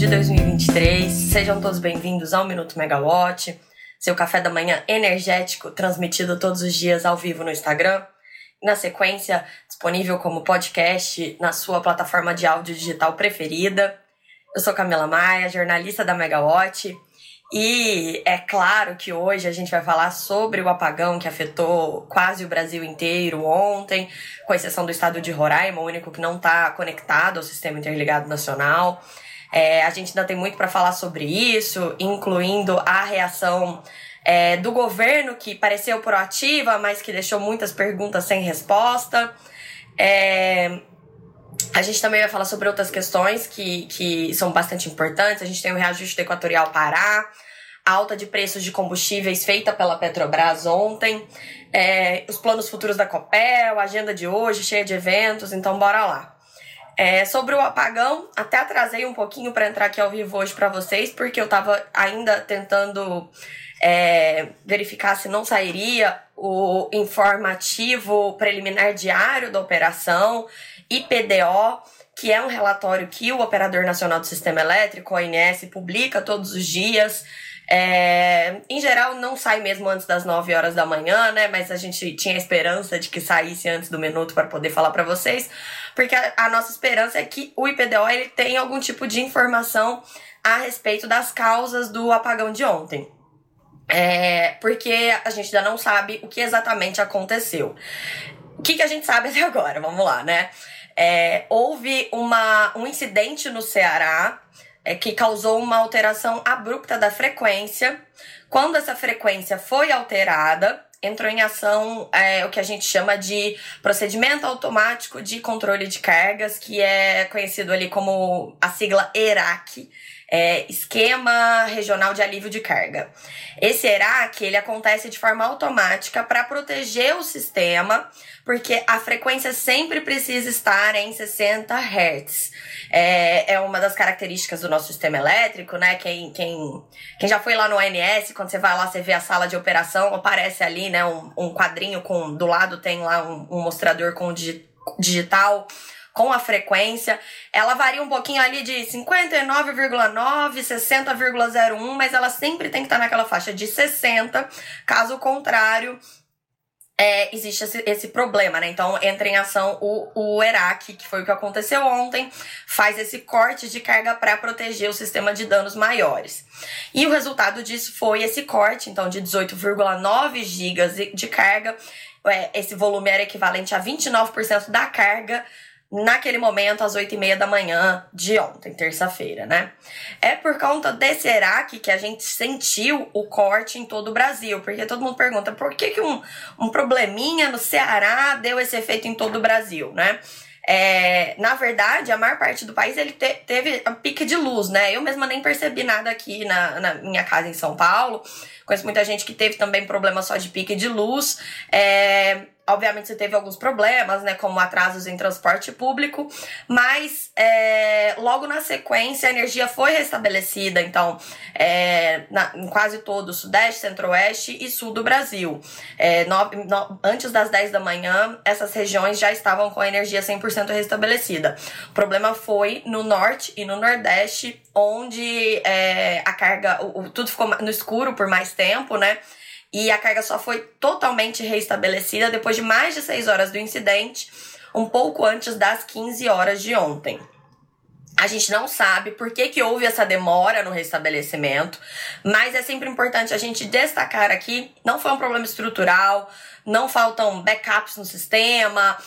de 2023. Sejam todos bem-vindos ao Minuto Megawatt, seu café da manhã energético transmitido todos os dias ao vivo no Instagram. Na sequência, disponível como podcast na sua plataforma de áudio digital preferida. Eu sou Camila Maia, jornalista da Megawatt. E é claro que hoje a gente vai falar sobre o apagão que afetou quase o Brasil inteiro ontem, com exceção do estado de Roraima, o único que não está conectado ao sistema interligado nacional. É, a gente ainda tem muito para falar sobre isso, incluindo a reação é, do governo, que pareceu proativa, mas que deixou muitas perguntas sem resposta. É, a gente também vai falar sobre outras questões que, que são bastante importantes. A gente tem o reajuste Equatorial Pará, alta de preços de combustíveis feita pela Petrobras ontem, é, os planos futuros da Copel, a agenda de hoje cheia de eventos, então bora lá. É, sobre o apagão, até atrasei um pouquinho para entrar aqui ao vivo hoje para vocês, porque eu estava ainda tentando é, verificar se não sairia o informativo preliminar diário da operação, IPDO, que é um relatório que o Operador Nacional do Sistema Elétrico, ONS, publica todos os dias. É, em geral, não sai mesmo antes das 9 horas da manhã, né? Mas a gente tinha esperança de que saísse antes do minuto para poder falar para vocês, porque a, a, nossa esperança é que o IPDO ele tem algum tipo de informação a respeito das causas do apagão de ontem. É, porque a gente ainda não sabe o que exatamente aconteceu. O que, que a gente sabe até agora? Vamos lá, né? É, houve uma, um incidente no Ceará é, que causou uma alteração abrupta da frequência. Quando essa frequência foi alterada, entrou em ação é, o que a gente chama de procedimento automático de controle de cargas, que é conhecido ali como a sigla ERAC, é, Esquema Regional de Alívio de Carga. Esse ERAC ele acontece de forma automática para proteger o sistema, porque a frequência sempre precisa estar em 60 Hz. É, é uma das características do nosso sistema elétrico, né? Quem, quem, quem já foi lá no ONS, quando você vai lá, você vê a sala de operação, aparece ali, né, um, um quadrinho com. Do lado tem lá um, um mostrador com digital com a frequência. Ela varia um pouquinho ali de 59,9, 60,01, mas ela sempre tem que estar naquela faixa de 60. Caso contrário, é, existe esse, esse, problema, né? Então entra em ação o, o ERAC, que foi o que aconteceu ontem, faz esse corte de carga para proteger o sistema de danos maiores. E o resultado disso foi esse corte, então, de 18,9 gigas de carga. É, esse volume era equivalente a 29% da carga naquele momento, às 8 e meia da manhã de ontem, terça-feira, né? É por conta desse ERAC que a gente sentiu o corte em todo o Brasil, porque todo mundo pergunta por que, que um, um probleminha no Ceará deu esse efeito em todo o Brasil, né? É, na verdade, a maior parte do país ele te, teve um pique de luz, né? Eu mesma nem percebi nada aqui na, na minha casa em São Paulo. Conheço muita gente que teve também problema só de pique de luz. É, Obviamente você teve alguns problemas, né, como atrasos em transporte público, mas é, logo na sequência a energia foi restabelecida, então, é, na, em quase todo o Sudeste, Centro-Oeste e Sul do Brasil. É, no, no, antes das 10 da manhã, essas regiões já estavam com a energia 100% restabelecida. O problema foi no Norte e no Nordeste, onde a carga, o, o, tudo ficou no escuro por mais tempo, né? E a carga só foi totalmente reestabelecida depois de mais de 6 horas do incidente, um pouco antes das 15 horas de ontem. A gente não sabe por que, que houve essa demora no restabelecimento, mas é sempre importante a gente destacar aqui: não foi um problema estrutural, não faltam backups no sistema,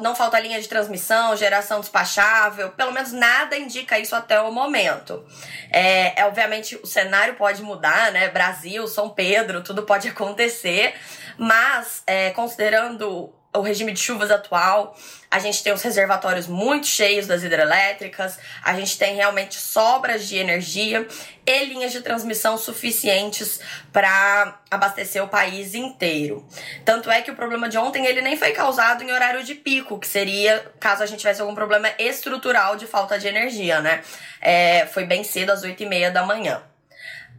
não falta linha de transmissão, geração despachável, pelo menos nada indica isso até o momento. É, é obviamente o cenário pode mudar, né? Brasil, São Pedro, tudo pode acontecer, mas é, considerando o regime de chuvas atual, a gente tem os reservatórios muito cheios das hidrelétricas, a gente tem realmente sobras de energia e linhas de transmissão suficientes para abastecer o país inteiro. Tanto é que o problema de ontem ele nem foi causado em horário de pico, que seria caso a gente tivesse algum problema estrutural de falta de energia, né? É, foi bem cedo, às 8 e meia da manhã.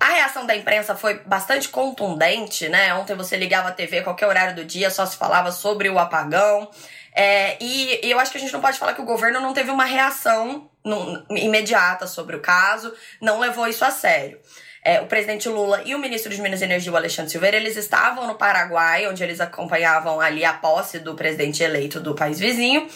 A reação da imprensa foi bastante contundente, né? Ontem você ligava a TV qualquer horário do dia, só se falava sobre o apagão. É, e, e, eu acho que a gente não pode falar que o governo não teve uma reação imediata sobre o caso, não levou isso a sério. É, o presidente Lula e o ministro de Minas e Energia, o Alexandre Silveira, eles estavam no Paraguai, onde eles acompanhavam ali a posse do presidente eleito do país vizinho.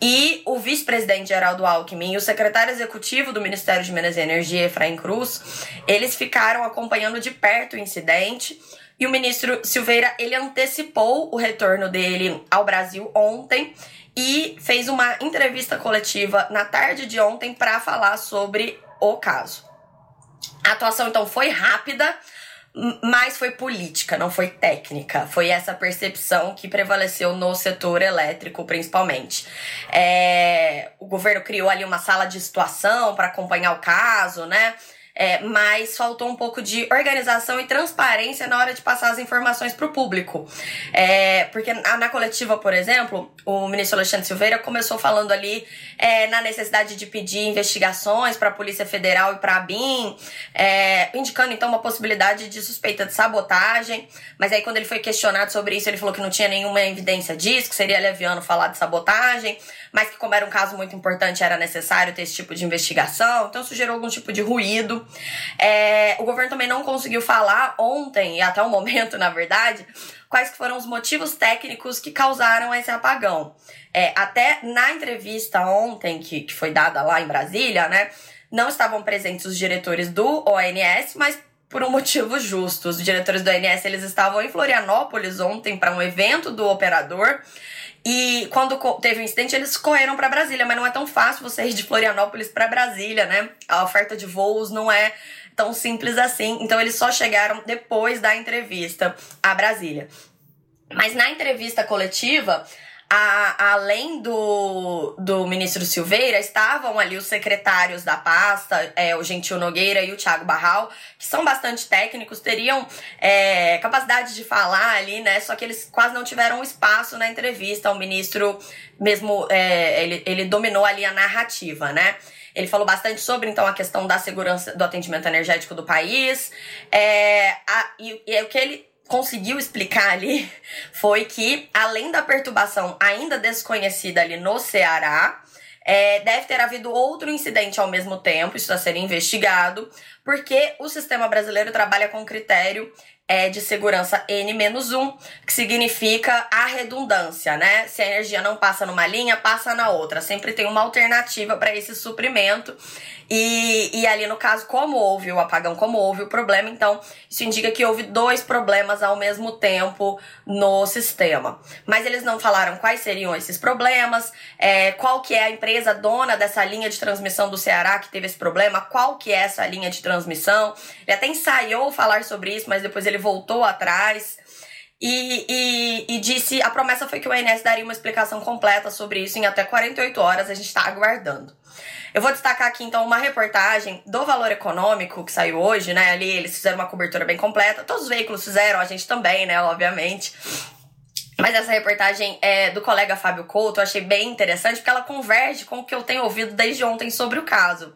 E o vice-presidente Geraldo Alckmin e o secretário executivo do Ministério de Minas e Energia, Efraim Cruz, eles ficaram acompanhando de perto o incidente. E o ministro Silveira, ele antecipou o retorno dele ao Brasil ontem e fez uma entrevista coletiva na tarde de ontem para falar sobre o caso. A atuação então foi rápida, mas foi política, não foi técnica. Foi essa percepção que prevaleceu no setor elétrico, principalmente. É, o governo criou ali uma sala de situação para acompanhar o caso, né? É, mas faltou um pouco de organização e transparência na hora de passar as informações para o público. É, porque na, na, coletiva, por exemplo, o ministro Alexandre Silveira começou falando ali é, na necessidade de pedir investigações para a Polícia Federal e para a BIM, é, indicando então uma possibilidade de suspeita de sabotagem. Mas aí, quando ele foi questionado sobre isso, ele falou que não tinha nenhuma evidência disso, que seria leviano falar de sabotagem mas que, como era um caso muito importante, era necessário ter esse tipo de investigação. Então, isso gerou algum tipo de ruído. É, o governo também não conseguiu falar ontem, e até o momento, na verdade, quais foram os motivos técnicos que causaram esse apagão. É, até na entrevista ontem, que, que foi dada lá em Brasília, né, não estavam presentes os diretores do ONS, mas por um motivo justo. Os diretores do ONS eles estavam em Florianópolis ontem para um evento do operador. E quando teve um incidente, eles correram para Brasília, mas não é tão fácil você ir de Florianópolis para Brasília, né? A oferta de voos não é tão simples assim. Então eles só chegaram depois da entrevista a Brasília. Mas na entrevista coletiva, a, além do, do ministro Silveira, estavam ali os secretários da pasta, é, o Gentil Nogueira e o Thiago Barral, que são bastante técnicos, teriam é, capacidade de falar ali, né? Só que eles quase não tiveram espaço na entrevista. O ministro mesmo, é, ele, ele dominou ali a narrativa, né? Ele falou bastante sobre, então, a questão da segurança do atendimento energético do país. É, a, e, e o que ele conseguiu explicar ali foi que, além da perturbação ainda desconhecida ali no Ceará, é, deve ter havido outro incidente ao mesmo tempo, isso está sendo investigado, porque o sistema brasileiro trabalha com critério é de segurança N-1, que significa a redundância, né? Se a energia não passa numa linha, passa na outra. Sempre tem uma alternativa para esse suprimento. E, e ali, no caso, como houve o apagão, como houve o problema, então isso indica que houve dois problemas ao mesmo tempo no sistema. Mas eles não falaram quais seriam esses problemas, é, qual que é a empresa dona dessa linha de transmissão do Ceará que teve esse problema, qual que é essa linha de transmissão. Ele até ensaiou falar sobre isso, mas depois ele voltou atrás. E, e, e, disse, a promessa foi que o INS daria uma explicação completa sobre isso em até 48 horas, a gente está aguardando. Eu vou destacar aqui então uma reportagem do Valor Econômico que saiu hoje, né? Ali eles fizeram uma cobertura bem completa. Todos os veículos fizeram, a gente também, né? Obviamente. Mas essa reportagem é do colega Fábio Couto, eu achei bem interessante porque ela converge com o que eu tenho ouvido desde ontem sobre o caso.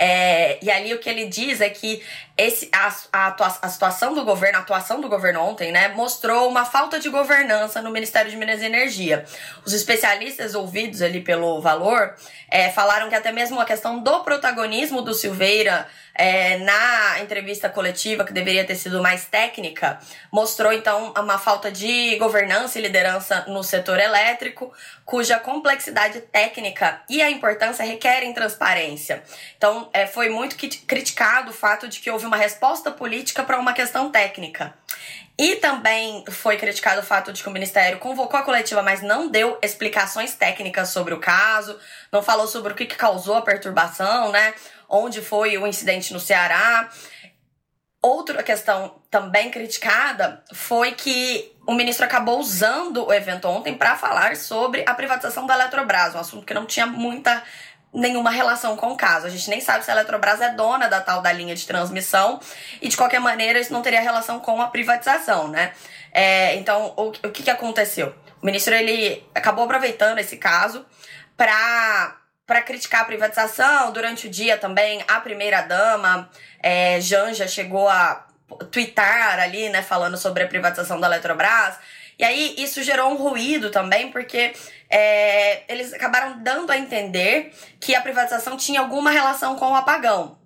É, e ali o que ele diz é que esse, a, a, a, situação do governo, a atuação do governo ontem, né, mostrou uma falta de governança no Ministério de Minas e Energia. Os especialistas ouvidos ali pelo valor é, falaram que até mesmo a questão do protagonismo do Silveira é, na entrevista coletiva, que deveria ter sido mais técnica, mostrou então uma falta de governança e liderança no setor elétrico, cuja complexidade técnica e a importância requerem transparência. Então, é, foi muito criticado o fato de que houve uma resposta política para uma questão técnica. E também foi criticado o fato de que o Ministério convocou a coletiva, mas não deu explicações técnicas sobre o caso, não falou sobre o que, causou a perturbação, né? Onde foi o incidente no Ceará. Outra questão também criticada foi que o ministro acabou usando o evento ontem para falar sobre a privatização da Eletrobras, um assunto que não tinha muita nenhuma relação com o caso. A gente nem sabe se a Eletrobras é dona da tal da linha de transmissão e de qualquer maneira isso não teria relação com a privatização, né? É, então o, o que, que aconteceu? O ministro ele acabou aproveitando esse caso para para criticar a privatização. Durante o dia também, a primeira-dama, é, Janja, chegou a twittar ali, né, falando sobre a privatização da Eletrobras. E aí isso gerou um ruído também, porque é, eles acabaram dando a entender que a privatização tinha alguma relação com o apagão.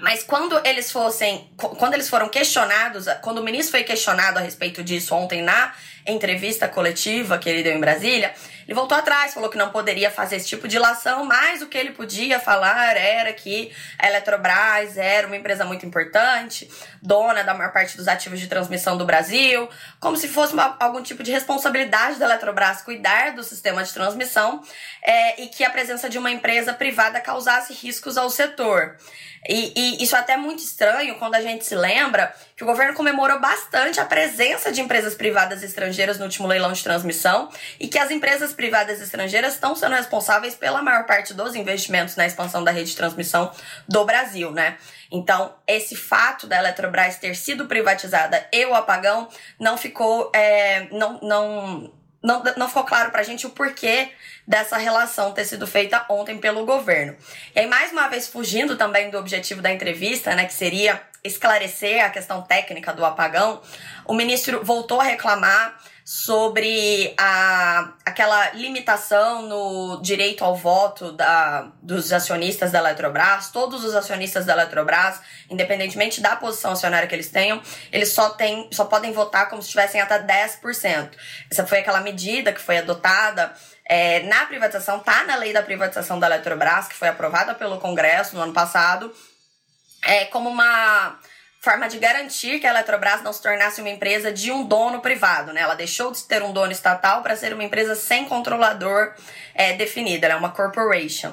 Mas quando eles fossem, quando eles foram questionados, quando o ministro foi questionado a respeito disso ontem na entrevista coletiva que ele deu em Brasília, ele voltou atrás, falou que não poderia fazer esse tipo de ilação, mas o que ele podia falar era que a Eletrobras era uma empresa muito importante, dona da maior parte dos ativos de transmissão do Brasil, como se fosse uma, algum tipo de responsabilidade da Eletrobras cuidar do sistema de transmissão é, e que a presença de uma empresa privada causasse riscos ao setor. E, e, isso é até muito estranho quando a gente se lembra que o governo comemorou bastante a presença de empresas privadas estrangeiras no último leilão de transmissão e que as empresas privadas estrangeiras estão sendo responsáveis pela maior parte dos investimentos na expansão da rede de transmissão do Brasil, né? Então, esse fato da Eletrobras ter sido privatizada e o apagão não ficou. É, não, não não, não ficou claro pra gente o porquê dessa relação ter sido feita ontem pelo governo. E aí, mais uma vez, fugindo também do objetivo da entrevista, né, que seria esclarecer a questão técnica do apagão, o ministro voltou a reclamar sobre a, aquela limitação no direito ao voto da, dos acionistas da Eletrobras. Todos os acionistas da Eletrobras, independentemente da posição acionária que eles tenham, eles só, tem, só podem votar como se tivessem até 10%. Essa foi aquela medida que foi adotada é, na privatização, tá na lei da privatização da Eletrobras, que foi aprovada pelo Congresso no ano passado, é, como uma forma de garantir que a Eletrobras não se tornasse uma empresa de um dono privado, né? Ela deixou de ter um dono estatal para ser uma empresa sem controlador é, definido, ela é uma corporation.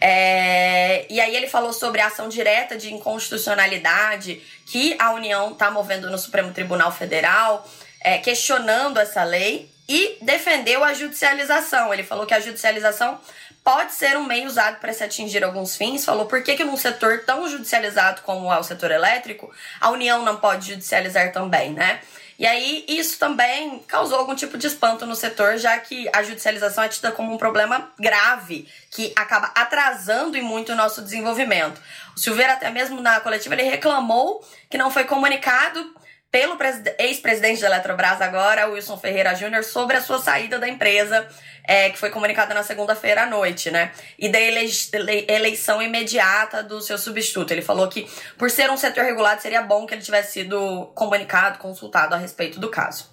É, e aí ele falou sobre a ação direta de inconstitucionalidade que a União está movendo no Supremo Tribunal Federal, é, questionando essa lei e defendeu a judicialização. Ele falou que a judicialização pode ser um meio usado para se atingir alguns fins. Falou por que, que num setor tão judicializado como é o setor elétrico, a União não pode judicializar também, né? E aí, isso também causou algum tipo de espanto no setor, já que a judicialização é tida como um problema grave, que acaba atrasando e muito o nosso desenvolvimento. O Silveira, até mesmo na coletiva, ele reclamou que não foi comunicado pelo ex-presidente da Eletrobras agora, Wilson Ferreira Júnior, sobre a sua saída da empresa, é, que foi comunicada na segunda-feira à noite, né? E da eleição imediata do seu substituto. Ele falou que, por ser um setor regulado, seria bom que ele tivesse sido comunicado, consultado a respeito do caso.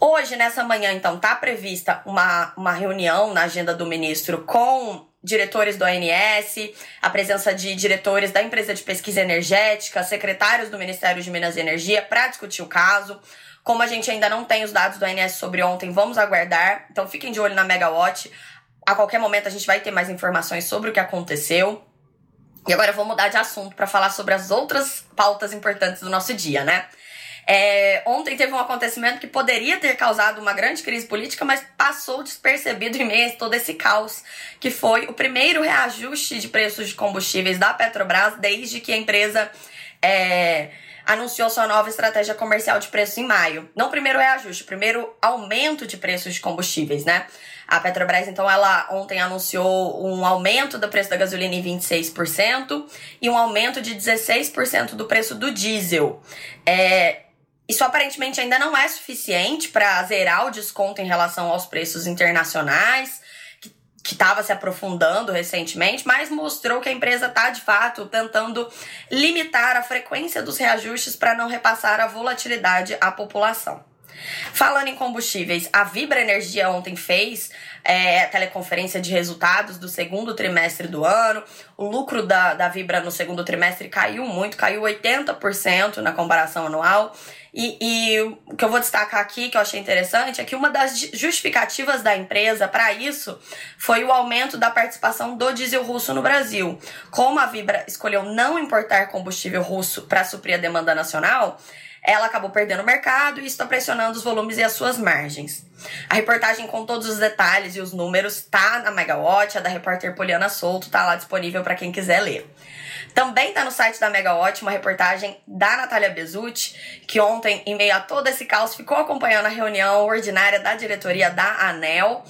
Hoje, nessa manhã, então, está prevista uma, uma reunião na agenda do ministro com diretores do ANS, a presença de diretores da empresa de pesquisa energética, secretários do Ministério de Minas e Energia para discutir o caso. Como a gente ainda não tem os dados do ANS sobre ontem, vamos aguardar. Então fiquem de olho na Megawatt. A qualquer momento a gente vai ter mais informações sobre o que aconteceu. E agora eu vou mudar de assunto para falar sobre as outras pautas importantes do nosso dia, né? É, ontem teve um acontecimento que poderia ter causado uma grande crise política, mas passou despercebido em meio a todo esse caos, que foi o primeiro reajuste de preços de combustíveis da Petrobras desde que a empresa é, anunciou sua nova estratégia comercial de preço em maio. Não primeiro reajuste, o primeiro aumento de preços de combustíveis, né? A Petrobras, então, ela ontem anunciou um aumento do preço da gasolina em 26% e um aumento de 16% do preço do diesel. É, isso aparentemente ainda não é suficiente para zerar o desconto em relação aos preços internacionais, que estava se aprofundando recentemente, mas mostrou que a empresa está de fato tentando limitar a frequência dos reajustes para não repassar a volatilidade à população. Falando em combustíveis, a Vibra Energia ontem fez é, teleconferência de resultados do segundo trimestre do ano. O lucro da, da Vibra no segundo trimestre caiu muito, caiu 80% na comparação anual. E, e, o que eu vou destacar aqui, que eu achei interessante, é que uma das justificativas da empresa para isso foi o aumento da participação do diesel russo no Brasil. Como a Vibra escolheu não importar combustível russo para suprir a demanda nacional, ela acabou perdendo o mercado e está pressionando os volumes e as suas margens. A reportagem com todos os detalhes e os números está na Megawatt, a da repórter Poliana Souto está lá disponível para quem quiser ler. Também está no site da Megawatt uma reportagem da Natália Bezutti, que ontem, em meio a todo esse caos, ficou acompanhando a reunião ordinária da diretoria da ANEL.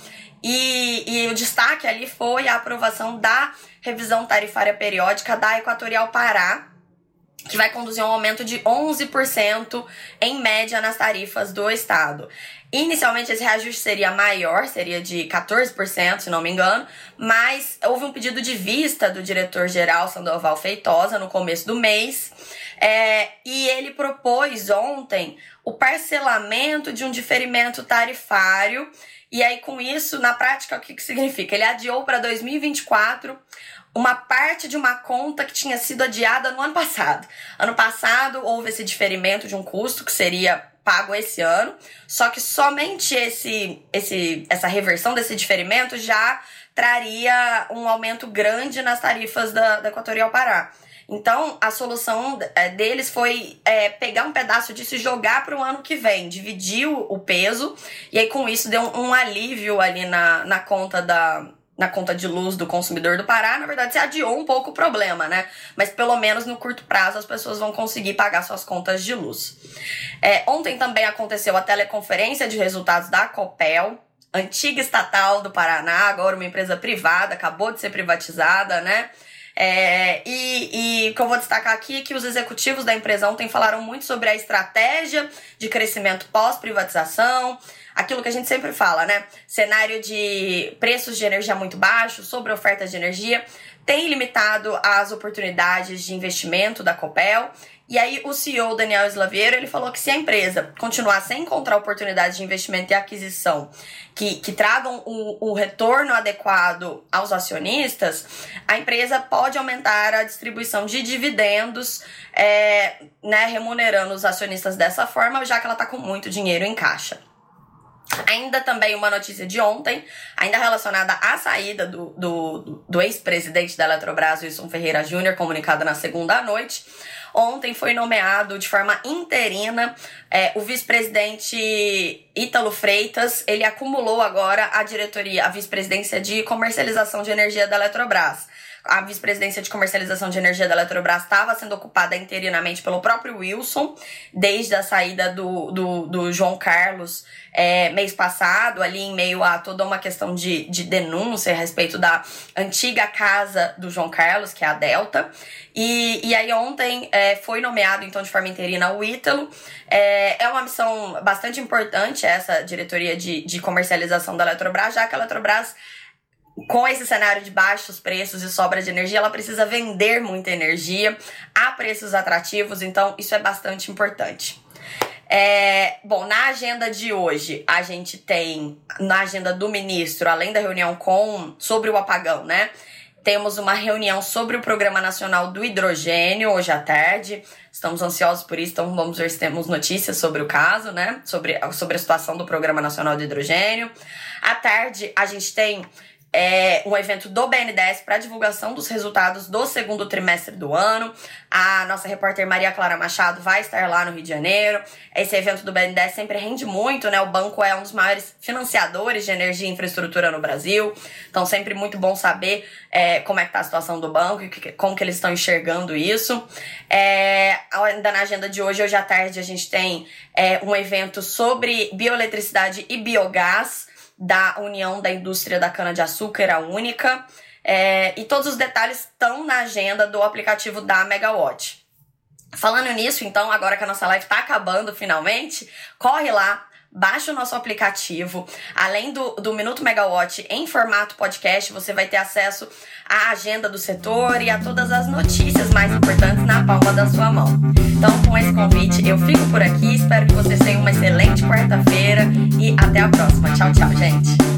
E, e o destaque ali foi a aprovação da revisão tarifária periódica da Equatorial Pará, que vai conduzir a um aumento de 11% em média nas tarifas do estado. Inicialmente esse reajuste seria maior, seria de 14%, se não me engano, mas houve um pedido de vista do diretor-geral Sandoval Feitosa no começo do mês, é, e ele propôs ontem o parcelamento de um diferimento tarifário. E aí, com isso, na prática, o que, que significa? Ele adiou para 2024 uma parte de uma conta que tinha sido adiada no ano passado. Ano passado houve esse diferimento de um custo que seria pago esse ano, só que somente esse, esse, essa reversão desse diferimento já traria um aumento grande nas tarifas da, da Equatorial Pará. Então, a solução é, deles foi é, pegar um pedaço disso e jogar para o ano que vem, dividir o peso, e aí com isso deu um, um alívio ali na, na conta da, na conta de luz do consumidor do Pará, na verdade, se adiou um pouco o problema, né? Mas pelo menos no curto prazo as pessoas vão conseguir pagar suas contas de luz. É, ontem também aconteceu a teleconferência de resultados da Copel, antiga estatal do Paraná, agora uma empresa privada, acabou de ser privatizada, né? É, e, e o que eu vou destacar aqui é que os executivos da empresa ontem falaram muito sobre a estratégia de crescimento pós-privatização, aquilo que a gente sempre fala, né? Cenário de preços de energia muito baixos, sobre oferta de energia, tem limitado as oportunidades de investimento da Copel. E aí o CEO Daniel Slaveiro, ele falou que se a empresa continuar sem encontrar oportunidades de investimento e aquisição que, que tragam o, o retorno adequado aos acionistas, a empresa pode aumentar a distribuição de dividendos, é, né, remunerando os acionistas dessa forma, já que ela está com muito dinheiro em caixa. Ainda também uma notícia de ontem, ainda relacionada à saída do, do, do ex-presidente da Eletrobras, Wilson Ferreira Júnior, comunicada na segunda noite. Ontem foi nomeado de forma interina é, o vice-presidente Ítalo Freitas. Ele acumulou agora a diretoria, a vice-presidência de comercialização de energia da Eletrobras a vice-presidência de comercialização de energia da Eletrobras estava sendo ocupada interinamente pelo próprio Wilson, desde a saída do, do, do João Carlos é, mês passado, ali em meio a toda uma questão de, de denúncia a respeito da antiga casa do João Carlos, que é a Delta. E, e aí ontem é, foi nomeado, então, de forma interina o Ítalo. É, é uma missão bastante importante essa diretoria de, de comercialização da Eletrobras, já que a Eletrobras com esse cenário de baixos preços e sobra de energia, ela precisa vender muita energia a preços atrativos, então isso é bastante importante. É, bom, na agenda de hoje, a gente tem, na agenda do ministro, além da reunião com sobre o apagão, né? Temos uma reunião sobre o Programa Nacional do Hidrogênio hoje à tarde. Estamos ansiosos por isso, então vamos ver se temos notícias sobre o caso, né? Sobre, sobre a situação do Programa Nacional do Hidrogênio. À tarde, a gente tem é um evento do BNDES para divulgação dos resultados do segundo trimestre do ano. A nossa repórter Maria Clara Machado vai estar lá no Rio de Janeiro. Esse evento do BNDES sempre rende muito, né? O banco é um dos maiores financiadores de energia e infraestrutura no Brasil. Então, sempre muito bom saber é, como é que tá a situação do banco e como que eles estão enxergando isso. É, ainda na agenda de hoje, hoje à tarde, a gente tem é, um evento sobre bioeletricidade e biogás da União da Indústria da Cana-de-Açúcar, a única. É, e todos os detalhes estão na agenda do aplicativo da Megawatt. Falando nisso, então, agora que a nossa live está acabando finalmente, corre lá, baixa o nosso aplicativo. Além do, do Minuto Megawatt em formato podcast, você vai ter acesso à agenda do setor e a todas as notícias mais importantes na palma da sua mão. Então, com esse convite, eu fico por aqui. Espero que vocês tenham uma excelente quarta-feira e até a próxima. Tchau, tchau, gente.